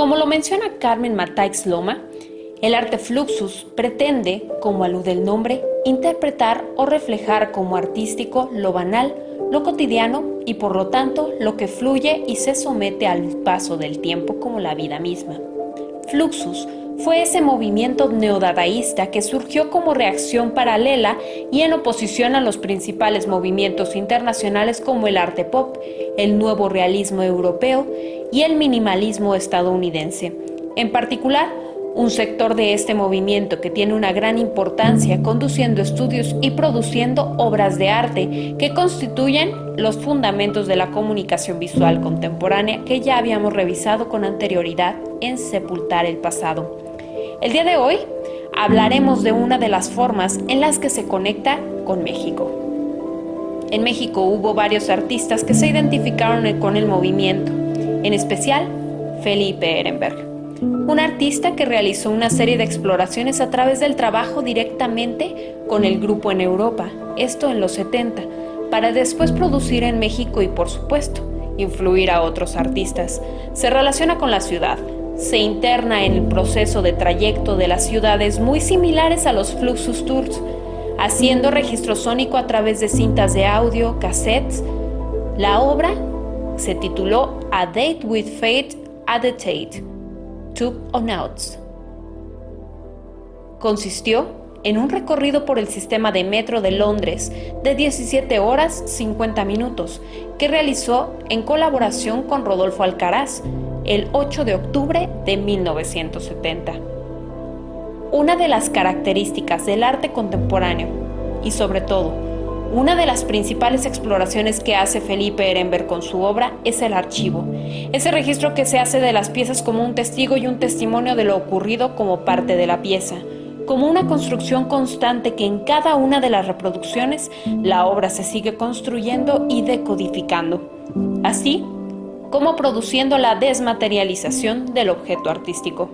Como lo menciona Carmen Mataix Loma, el arte fluxus pretende, como alude el nombre, interpretar o reflejar como artístico lo banal, lo cotidiano y por lo tanto lo que fluye y se somete al paso del tiempo como la vida misma. Fluxus fue ese movimiento neodadaísta que surgió como reacción paralela y en oposición a los principales movimientos internacionales como el arte pop, el nuevo realismo europeo y el minimalismo estadounidense. En particular, un sector de este movimiento que tiene una gran importancia conduciendo estudios y produciendo obras de arte que constituyen los fundamentos de la comunicación visual contemporánea que ya habíamos revisado con anterioridad en Sepultar el Pasado. El día de hoy hablaremos de una de las formas en las que se conecta con México. En México hubo varios artistas que se identificaron con el movimiento, en especial Felipe Ehrenberg un artista que realizó una serie de exploraciones a través del trabajo directamente con el grupo en Europa, esto en los 70, para después producir en México y por supuesto influir a otros artistas. Se relaciona con la ciudad, se interna en el proceso de trayecto de las ciudades muy similares a los Fluxus Tours, haciendo registro sónico a través de cintas de audio, cassettes. La obra se tituló A Date with Fate at the Tate Tube on Outs. Consistió en un recorrido por el sistema de metro de Londres de 17 horas 50 minutos que realizó en colaboración con Rodolfo Alcaraz el 8 de octubre de 1970. Una de las características del arte contemporáneo y sobre todo una de las principales exploraciones que hace Felipe Ehrenberg con su obra es el archivo, ese registro que se hace de las piezas como un testigo y un testimonio de lo ocurrido como parte de la pieza, como una construcción constante que en cada una de las reproducciones la obra se sigue construyendo y decodificando, así como produciendo la desmaterialización del objeto artístico.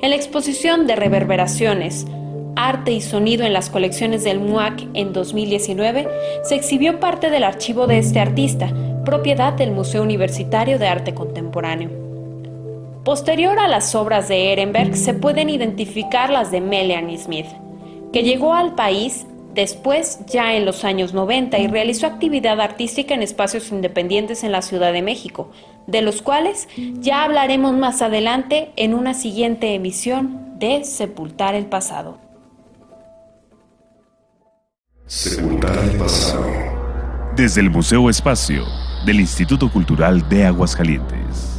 En la exposición de reverberaciones, Arte y Sonido en las colecciones del MUAC en 2019, se exhibió parte del archivo de este artista, propiedad del Museo Universitario de Arte Contemporáneo. Posterior a las obras de Ehrenberg se pueden identificar las de Melanie Smith, que llegó al país después ya en los años 90 y realizó actividad artística en espacios independientes en la Ciudad de México, de los cuales ya hablaremos más adelante en una siguiente emisión de Sepultar el Pasado. Sepultar el pasado. Desde el Museo Espacio del Instituto Cultural de Aguascalientes.